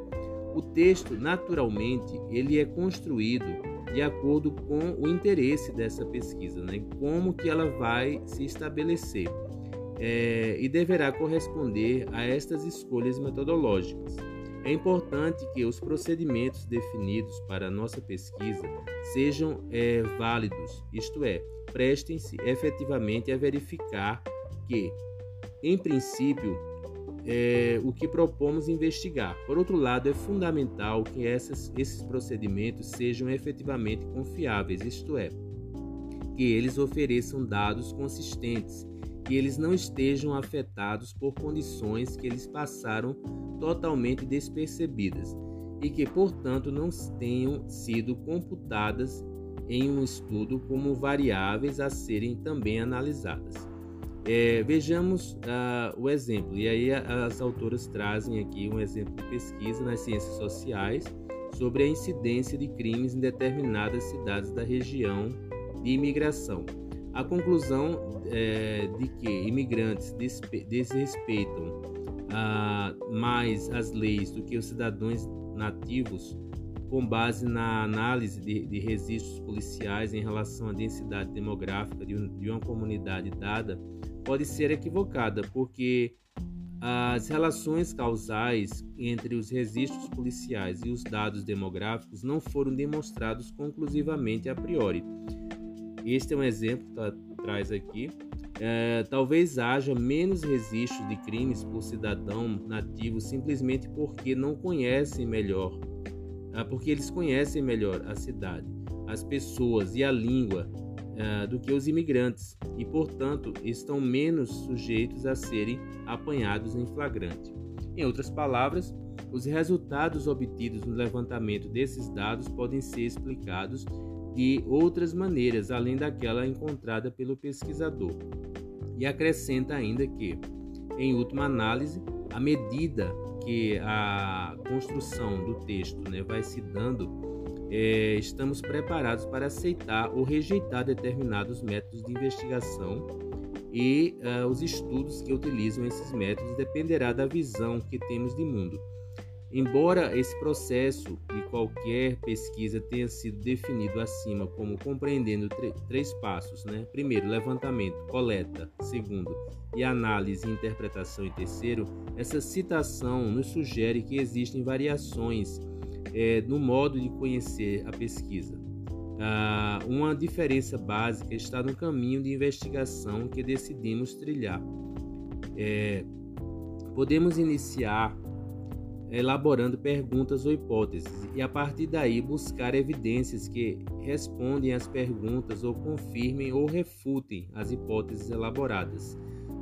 O texto, naturalmente, ele é construído de acordo com o interesse dessa pesquisa, né? como que ela vai se estabelecer é, e deverá corresponder a estas escolhas metodológicas. É importante que os procedimentos definidos para a nossa pesquisa sejam é, válidos, isto é, prestem-se efetivamente a verificar que, em princípio, é, o que propomos investigar. Por outro lado, é fundamental que essas, esses procedimentos sejam efetivamente confiáveis, isto é, que eles ofereçam dados consistentes, que eles não estejam afetados por condições que eles passaram totalmente despercebidas e que, portanto, não tenham sido computadas em um estudo como variáveis a serem também analisadas. É, vejamos uh, o exemplo, e aí as autoras trazem aqui um exemplo de pesquisa nas ciências sociais sobre a incidência de crimes em determinadas cidades da região de imigração. A conclusão é, de que imigrantes desrespeitam uh, mais as leis do que os cidadãos nativos, com base na análise de, de registros policiais em relação à densidade demográfica de, um, de uma comunidade dada, pode ser equivocada, porque as relações causais entre os registros policiais e os dados demográficos não foram demonstrados conclusivamente a priori. Este é um exemplo que traz aqui. É, talvez haja menos registros de crimes por cidadão nativo simplesmente porque não conhecem melhor, é, porque eles conhecem melhor a cidade, as pessoas e a língua uh, do que os imigrantes e, portanto, estão menos sujeitos a serem apanhados em flagrante. Em outras palavras, os resultados obtidos no levantamento desses dados podem ser explicados de outras maneiras, além daquela encontrada pelo pesquisador. E acrescenta ainda que, em última análise, à medida que a construção do texto né, vai se dando, é, estamos preparados para aceitar ou rejeitar determinados métodos de investigação e uh, os estudos que utilizam esses métodos dependerá da visão que temos de mundo. Embora esse processo de qualquer pesquisa tenha sido definido acima como compreendendo três passos, né? Primeiro, levantamento, coleta, segundo, e análise e interpretação em terceiro, essa citação nos sugere que existem variações é, no modo de conhecer a pesquisa. Ah, uma diferença básica está no caminho de investigação que decidimos trilhar. É, podemos iniciar elaborando perguntas ou hipóteses e a partir daí buscar evidências que respondem às perguntas ou confirmem ou refutem as hipóteses elaboradas.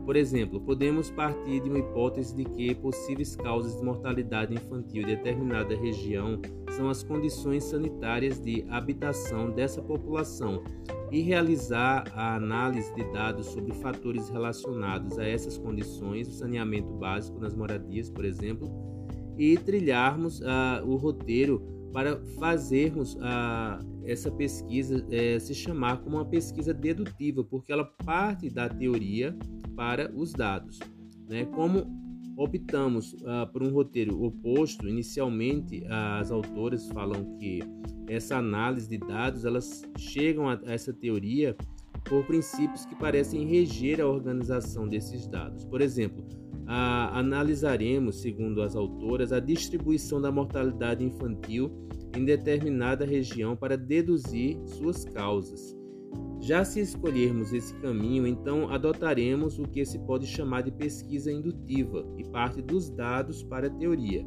Por exemplo, podemos partir de uma hipótese de que possíveis causas de mortalidade infantil em determinada região são as condições sanitárias de habitação dessa população e realizar a análise de dados sobre fatores relacionados a essas condições, o saneamento básico nas moradias, por exemplo, e trilharmos uh, o roteiro para fazermos uh, essa pesquisa uh, se chamar como uma pesquisa dedutiva, porque ela parte da teoria para os dados. Né? Como optamos uh, por um roteiro oposto, inicialmente as autoras falam que essa análise de dados elas chegam a essa teoria por princípios que parecem reger a organização desses dados. Por exemplo, a, analisaremos, segundo as autoras, a distribuição da mortalidade infantil em determinada região para deduzir suas causas. Já se escolhermos esse caminho, então adotaremos o que se pode chamar de pesquisa indutiva e parte dos dados para a teoria.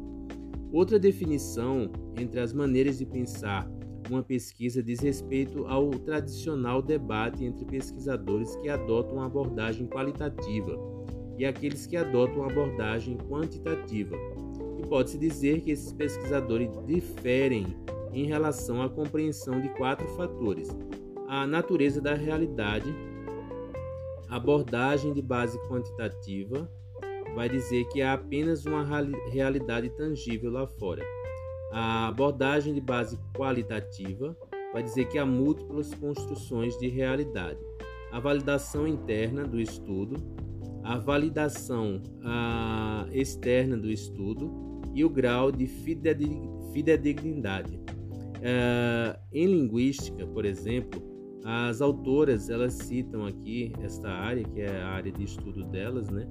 Outra definição entre as maneiras de pensar uma pesquisa diz respeito ao tradicional debate entre pesquisadores que adotam uma abordagem qualitativa e aqueles que adotam uma abordagem quantitativa. E pode-se dizer que esses pesquisadores diferem em relação à compreensão de quatro fatores: a natureza da realidade, abordagem de base quantitativa vai dizer que há apenas uma realidade tangível lá fora. A abordagem de base qualitativa vai dizer que há múltiplas construções de realidade. A validação interna do estudo a validação a, externa do estudo e o grau de fidedignidade. Uh, em linguística, por exemplo, as autoras elas citam aqui esta área que é a área de estudo delas, né?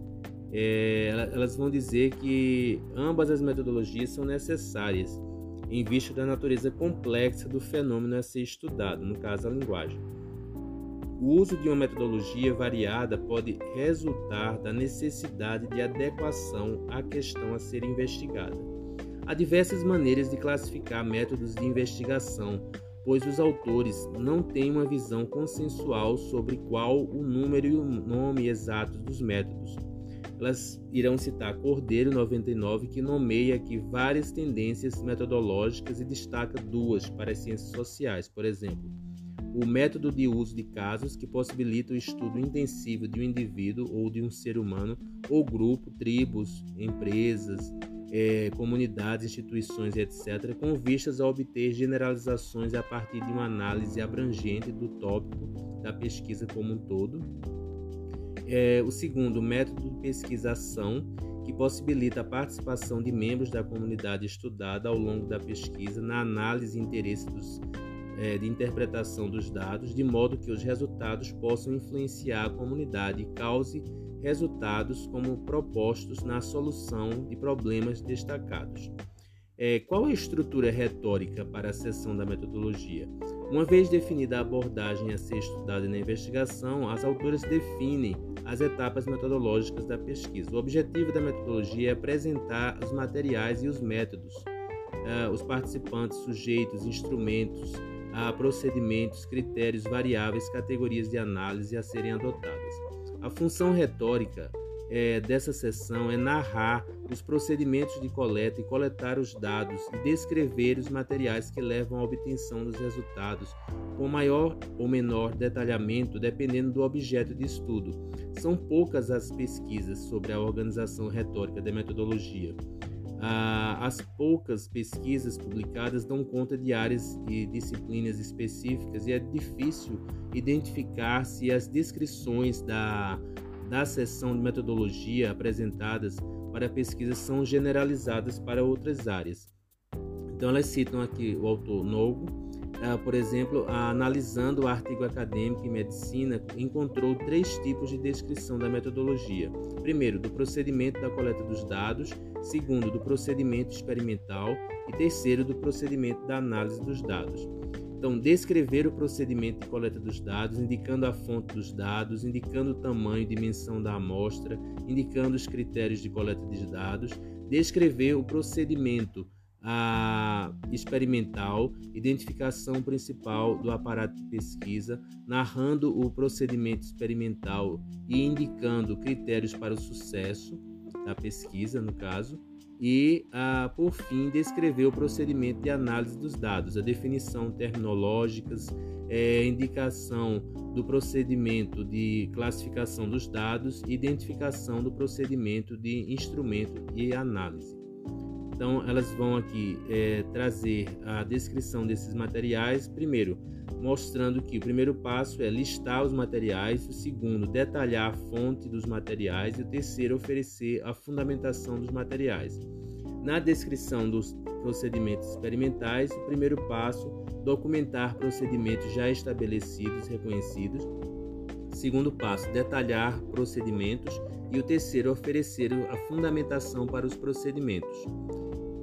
É, elas vão dizer que ambas as metodologias são necessárias em vista da natureza complexa do fenômeno a ser estudado, no caso a linguagem. O uso de uma metodologia variada pode resultar da necessidade de adequação à questão a ser investigada. Há diversas maneiras de classificar métodos de investigação, pois os autores não têm uma visão consensual sobre qual o número e o nome exatos dos métodos. Elas irão citar Cordeiro 99, que nomeia aqui várias tendências metodológicas e destaca duas para as ciências sociais, por exemplo o método de uso de casos que possibilita o estudo intensivo de um indivíduo ou de um ser humano ou grupo, tribos, empresas, é, comunidades, instituições, etc., com vistas a obter generalizações a partir de uma análise abrangente do tópico da pesquisa como um todo. É, o segundo, método de pesquisação, que possibilita a participação de membros da comunidade estudada ao longo da pesquisa na análise e interesse dos é, de interpretação dos dados, de modo que os resultados possam influenciar a comunidade e cause resultados como propostos na solução de problemas destacados. É, qual a estrutura retórica para a seção da metodologia? Uma vez definida a abordagem a ser estudada na investigação, as autoras definem as etapas metodológicas da pesquisa. O objetivo da metodologia é apresentar os materiais e os métodos, uh, os participantes, sujeitos, instrumentos, a procedimentos, critérios, variáveis, categorias de análise a serem adotadas. A função retórica é, dessa sessão é narrar os procedimentos de coleta e coletar os dados e descrever os materiais que levam à obtenção dos resultados, com maior ou menor detalhamento dependendo do objeto de estudo. São poucas as pesquisas sobre a organização retórica da metodologia. Ah, as poucas pesquisas publicadas dão conta de áreas e disciplinas específicas e é difícil identificar se as descrições da da seção de metodologia apresentadas para a pesquisa são generalizadas para outras áreas. Então, elas citam aqui o autor Novo, uh, por exemplo, analisando o artigo acadêmico em medicina, encontrou três tipos de descrição da metodologia: primeiro, do procedimento da coleta dos dados, segundo, do procedimento experimental. E terceiro, do procedimento da análise dos dados. Então, descrever o procedimento de coleta dos dados, indicando a fonte dos dados, indicando o tamanho e dimensão da amostra, indicando os critérios de coleta de dados, descrever o procedimento a experimental, identificação principal do aparato de pesquisa, narrando o procedimento experimental e indicando critérios para o sucesso da pesquisa, no caso, e, ah, por fim, descrever o procedimento de análise dos dados, a definição terminológicas, é, indicação do procedimento de classificação dos dados, identificação do procedimento de instrumento e análise. Então, elas vão aqui é, trazer a descrição desses materiais. Primeiro, mostrando que o primeiro passo é listar os materiais, o segundo, detalhar a fonte dos materiais e o terceiro, oferecer a fundamentação dos materiais. Na descrição dos procedimentos experimentais, o primeiro passo, documentar procedimentos já estabelecidos reconhecidos. Segundo passo, detalhar procedimentos e o terceiro, oferecer a fundamentação para os procedimentos.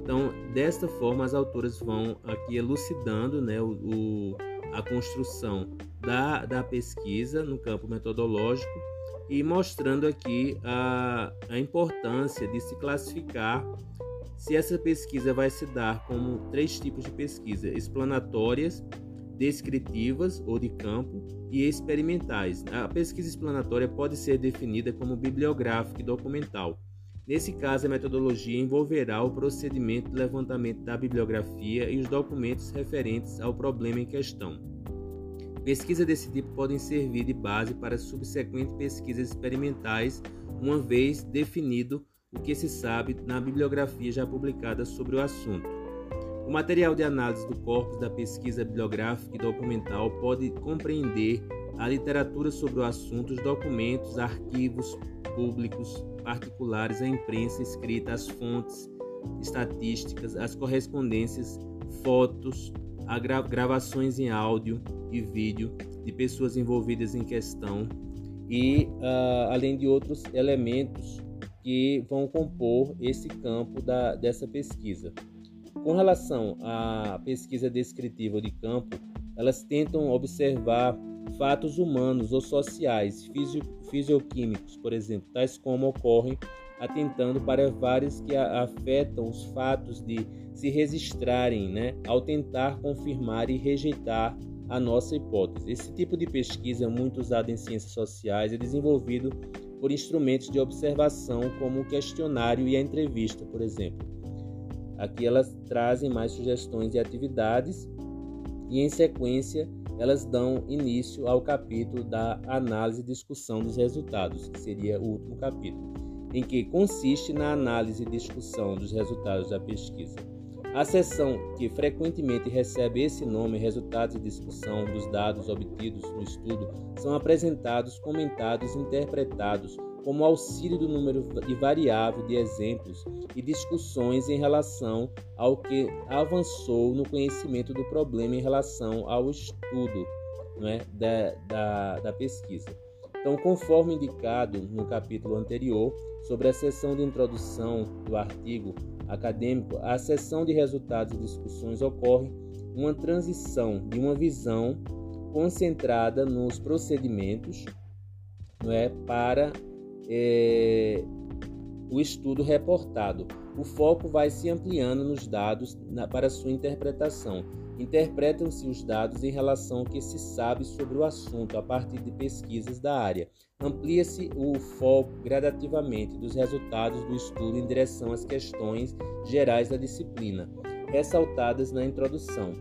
Então, desta forma, as autoras vão aqui elucidando né, o, o a construção da, da pesquisa no campo metodológico e mostrando aqui a, a importância de se classificar se essa pesquisa vai se dar como três tipos de pesquisa: explanatórias, descritivas ou de campo e experimentais. A pesquisa explanatória pode ser definida como bibliográfica e documental. Nesse caso, a metodologia envolverá o procedimento de levantamento da bibliografia e os documentos referentes ao problema em questão. Pesquisas desse tipo podem servir de base para subsequentes pesquisas experimentais, uma vez definido o que se sabe na bibliografia já publicada sobre o assunto. O material de análise do corpus da pesquisa bibliográfica e documental pode compreender a literatura sobre o assunto, os documentos, arquivos públicos, particulares, a imprensa escrita, as fontes estatísticas, as correspondências, fotos, gra gravações em áudio e vídeo de pessoas envolvidas em questão e uh, além de outros elementos que vão compor esse campo da, dessa pesquisa. Com relação à pesquisa descritiva de campo, elas tentam observar fatos humanos ou sociais, fisio, fisioquímicos, por exemplo, tais como ocorrem atentando para vários que afetam os fatos de se registrarem, né, ao tentar confirmar e rejeitar a nossa hipótese. Esse tipo de pesquisa, é muito usado em ciências sociais, é desenvolvido por instrumentos de observação como o questionário e a entrevista, por exemplo. Aqui elas trazem mais sugestões de atividades e, em sequência, elas dão início ao capítulo da análise e discussão dos resultados, que seria o último capítulo, em que consiste na análise e discussão dos resultados da pesquisa. A seção que frequentemente recebe esse nome, resultados de discussão dos dados obtidos no estudo, são apresentados, comentados e interpretados como auxílio do número variável de exemplos e discussões em relação ao que avançou no conhecimento do problema em relação ao estudo né, da, da, da pesquisa. Então, conforme indicado no capítulo anterior, sobre a seção de introdução do artigo acadêmico, a seção de resultados e discussões ocorre uma transição de uma visão concentrada nos procedimentos não é, para é, o estudo reportado. O foco vai se ampliando nos dados na, para sua interpretação. Interpretam-se os dados em relação ao que se sabe sobre o assunto a partir de pesquisas da área. Amplia-se o foco gradativamente dos resultados do estudo em direção às questões gerais da disciplina, ressaltadas na introdução.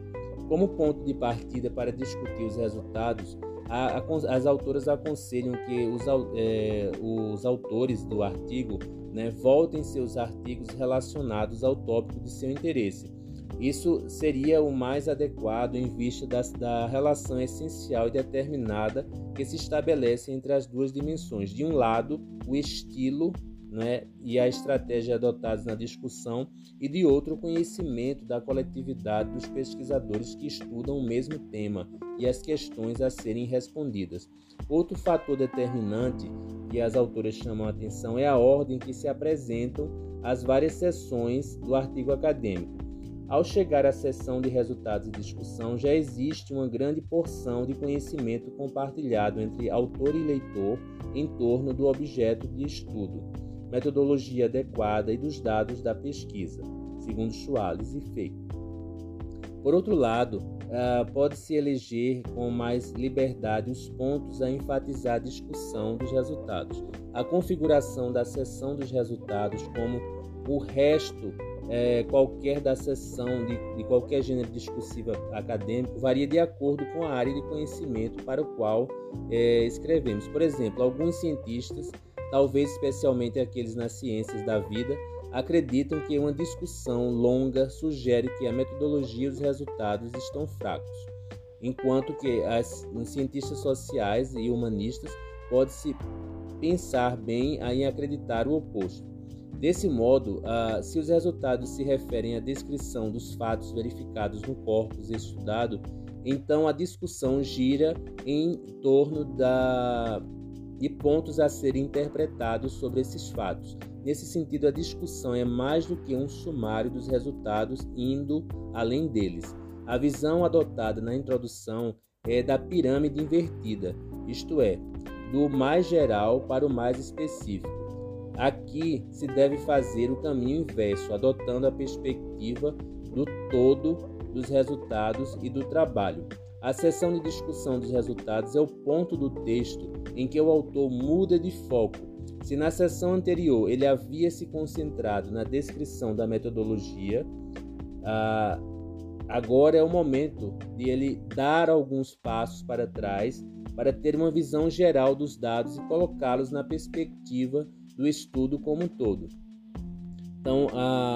Como ponto de partida para discutir os resultados, a, a, as autoras aconselham que os, é, os autores do artigo né, voltem seus artigos relacionados ao tópico de seu interesse. Isso seria o mais adequado em vista da, da relação essencial e determinada que se estabelece entre as duas dimensões. De um lado, o estilo né, e a estratégia adotadas na discussão, e de outro, o conhecimento da coletividade dos pesquisadores que estudam o mesmo tema e as questões a serem respondidas. Outro fator determinante que as autoras chamam a atenção é a ordem que se apresentam as várias sessões do artigo acadêmico. Ao chegar à sessão de resultados e discussão, já existe uma grande porção de conhecimento compartilhado entre autor e leitor em torno do objeto de estudo metodologia adequada e dos dados da pesquisa, segundo Schwales e Fei. Por outro lado, uh, pode-se eleger com mais liberdade os pontos a enfatizar a discussão dos resultados. A configuração da seção dos resultados, como o resto é, qualquer da seção de, de, qualquer gênero discursivo acadêmico varia de acordo com a área de conhecimento para o qual é, escrevemos. Por exemplo, alguns cientistas talvez especialmente aqueles nas ciências da vida, acreditam que uma discussão longa sugere que a metodologia e os resultados estão fracos, enquanto que as, cientistas sociais e humanistas pode-se pensar bem em acreditar o oposto. Desse modo, se os resultados se referem à descrição dos fatos verificados no corpus estudado, então a discussão gira em torno da e pontos a serem interpretados sobre esses fatos. Nesse sentido, a discussão é mais do que um sumário dos resultados, indo além deles. A visão adotada na introdução é da pirâmide invertida, isto é, do mais geral para o mais específico. Aqui se deve fazer o caminho inverso, adotando a perspectiva do todo dos resultados e do trabalho. A sessão de discussão dos resultados é o ponto do texto em que o autor muda de foco. Se na sessão anterior ele havia se concentrado na descrição da metodologia, ah, agora é o momento de ele dar alguns passos para trás para ter uma visão geral dos dados e colocá-los na perspectiva do estudo como um todo. Então,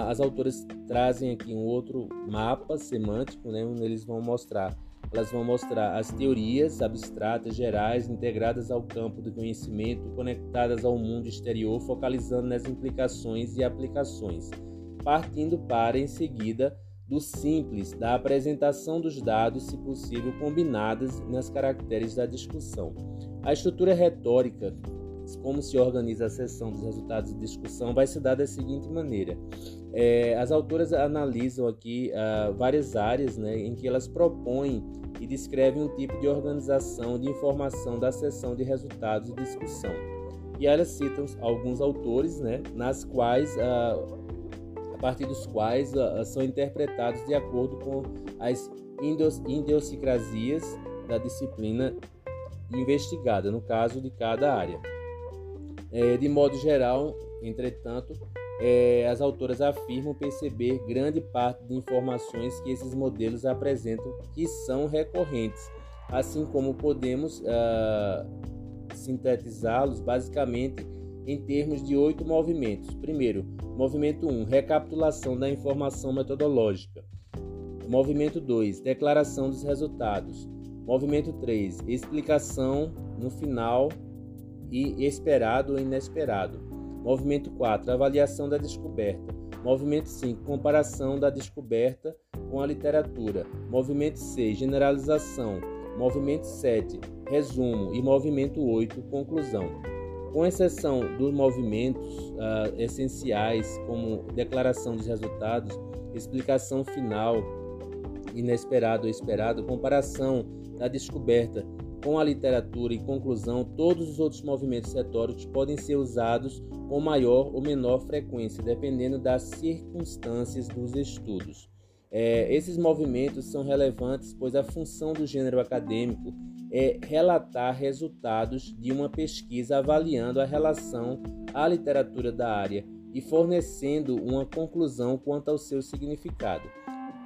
as autoras trazem aqui um outro mapa semântico, né, onde eles vão mostrar elas vão mostrar as teorias abstratas gerais integradas ao campo do conhecimento, conectadas ao mundo exterior, focalizando nas implicações e aplicações, partindo para, em seguida, do simples, da apresentação dos dados, se possível, combinadas nas caracteres da discussão. A estrutura retórica como se organiza a sessão dos resultados de discussão vai se dar da seguinte maneira. É, as autoras analisam aqui uh, várias áreas né, em que elas propõem e descrevem um tipo de organização de informação da sessão de resultados de discussão. E elas citam alguns autores, né, nas quais, uh, a partir dos quais uh, são interpretados de acordo com as idiosincrasias da disciplina investigada, no caso de cada área. É, de modo geral, entretanto, é, as autoras afirmam perceber grande parte de informações que esses modelos apresentam que são recorrentes, assim como podemos uh, sintetizá-los basicamente em termos de oito movimentos. Primeiro, movimento 1, um, recapitulação da informação metodológica. Movimento 2, declaração dos resultados. Movimento 3, explicação no final e esperado ou inesperado. Movimento 4, avaliação da descoberta. Movimento 5, comparação da descoberta com a literatura. Movimento 6, generalização. Movimento 7, resumo. E movimento 8, conclusão. Com exceção dos movimentos uh, essenciais, como declaração dos resultados, explicação final, inesperado ou esperado, comparação da descoberta com a literatura e conclusão, todos os outros movimentos retóricos podem ser usados com maior ou menor frequência, dependendo das circunstâncias dos estudos. É, esses movimentos são relevantes pois a função do gênero acadêmico é relatar resultados de uma pesquisa avaliando a relação à literatura da área e fornecendo uma conclusão quanto ao seu significado.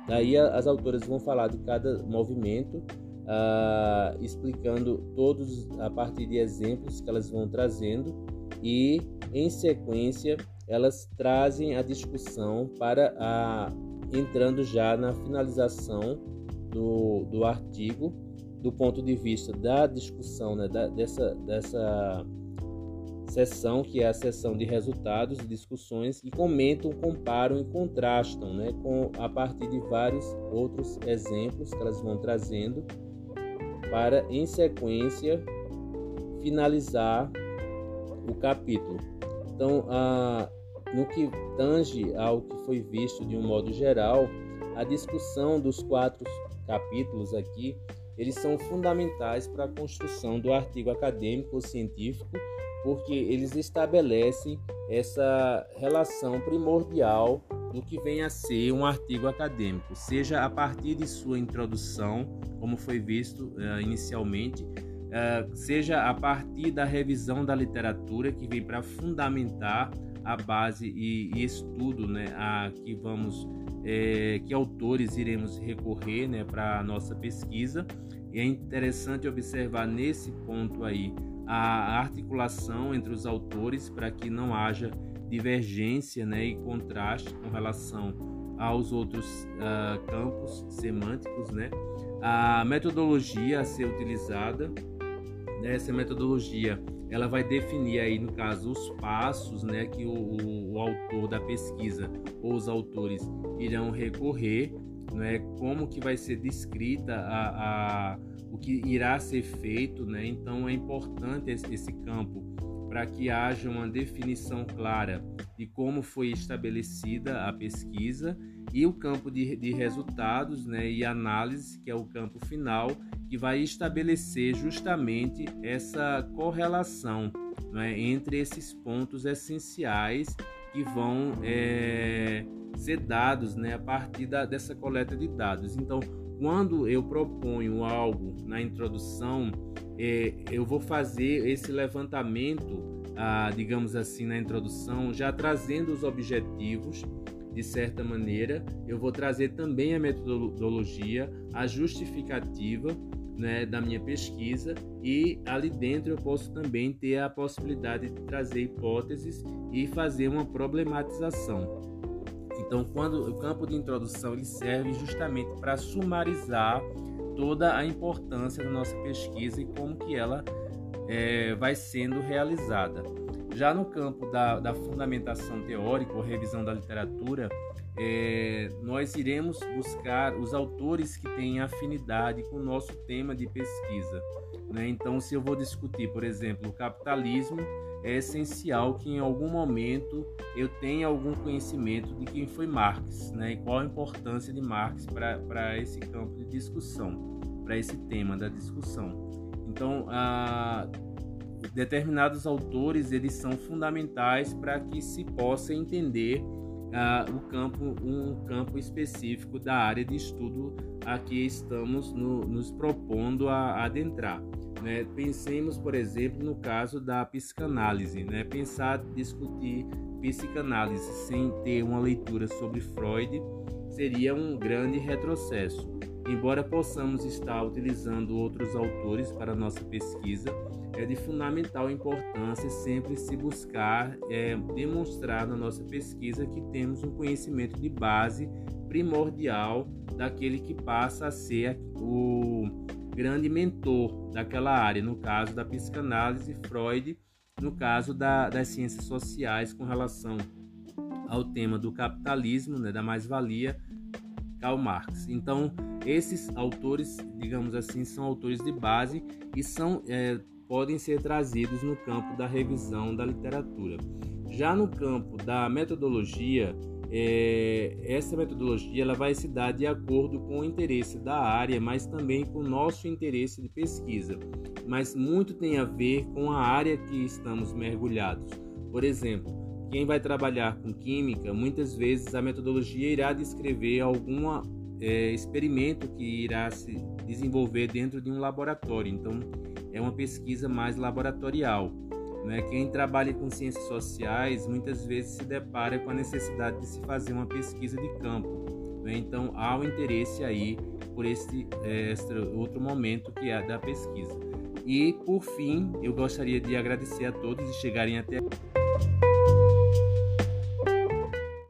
Daí as autoras vão falar de cada movimento, uh, explicando todos a partir de exemplos que elas vão trazendo e, em sequência, elas trazem a discussão para a, entrando já na finalização do, do artigo, do ponto de vista da discussão né, da, dessa, dessa sessão, que é a sessão de resultados e discussões, e comentam, comparam e contrastam né, com, a partir de vários outros exemplos que elas vão trazendo, para, em sequência, finalizar o capítulo. Então, a, no que tange ao que foi visto de um modo geral, a discussão dos quatro capítulos aqui, eles são fundamentais para a construção do artigo acadêmico ou científico porque eles estabelecem essa relação primordial do que vem a ser um artigo acadêmico, seja a partir de sua introdução, como foi visto uh, inicialmente, uh, seja a partir da revisão da literatura que vem para fundamentar a base e, e, estudo, né, a que vamos, é, que autores iremos recorrer, né, para nossa pesquisa. E é interessante observar nesse ponto aí a articulação entre os autores para que não haja divergência né, e contraste com relação aos outros uh, campos semânticos, né? A metodologia a ser utilizada, né, essa metodologia, ela vai definir aí no caso os passos, né, que o, o, o autor da pesquisa ou os autores irão recorrer, né, como que vai ser descrita a, a o que irá ser feito, né? Então é importante esse campo para que haja uma definição clara de como foi estabelecida a pesquisa e o campo de, de resultados né, e análise, que é o campo final, que vai estabelecer justamente essa correlação né, entre esses pontos essenciais que vão é, ser dados né, a partir da, dessa coleta de dados. Então, quando eu proponho algo na introdução, é, eu vou fazer esse levantamento, ah, digamos assim, na introdução, já trazendo os objetivos de certa maneira. Eu vou trazer também a metodologia, a justificativa né, da minha pesquisa e ali dentro eu posso também ter a possibilidade de trazer hipóteses e fazer uma problematização. Então, quando o campo de introdução ele serve justamente para sumarizar toda a importância da nossa pesquisa e como que ela é, vai sendo realizada. Já no campo da, da fundamentação teórica ou revisão da literatura, é, nós iremos buscar os autores que têm afinidade com o nosso tema de pesquisa. Né? Então, se eu vou discutir, por exemplo, o capitalismo, é essencial que em algum momento eu tenha algum conhecimento de quem foi Marx, né? E qual a importância de Marx para esse campo de discussão, para esse tema da discussão. Então, ah, determinados autores eles são fundamentais para que se possa entender o campo, um campo específico da área de estudo a que estamos no, nos propondo a, a adentrar. Né? Pensemos, por exemplo, no caso da psicanálise. Né? Pensar, discutir psicanálise sem ter uma leitura sobre Freud seria um grande retrocesso. Embora possamos estar utilizando outros autores para nossa pesquisa, é de fundamental importância sempre se buscar é, demonstrar na nossa pesquisa que temos um conhecimento de base primordial daquele que passa a ser o grande mentor daquela área, no caso da psicanálise, Freud, no caso da, das ciências sociais, com relação ao tema do capitalismo, né, da mais-valia, Karl Marx. Então, esses autores, digamos assim, são autores de base e são, é, podem ser trazidos no campo da revisão da literatura. Já no campo da metodologia, é, essa metodologia ela vai se dar de acordo com o interesse da área, mas também com o nosso interesse de pesquisa. Mas muito tem a ver com a área que estamos mergulhados. Por exemplo, quem vai trabalhar com química, muitas vezes a metodologia irá descrever algum é, experimento que irá se desenvolver dentro de um laboratório. Então, é uma pesquisa mais laboratorial. Né? Quem trabalha com ciências sociais muitas vezes se depara com a necessidade de se fazer uma pesquisa de campo. Né? Então, há o um interesse aí por é, esse outro momento que é da pesquisa. E, por fim, eu gostaria de agradecer a todos de chegarem até aqui.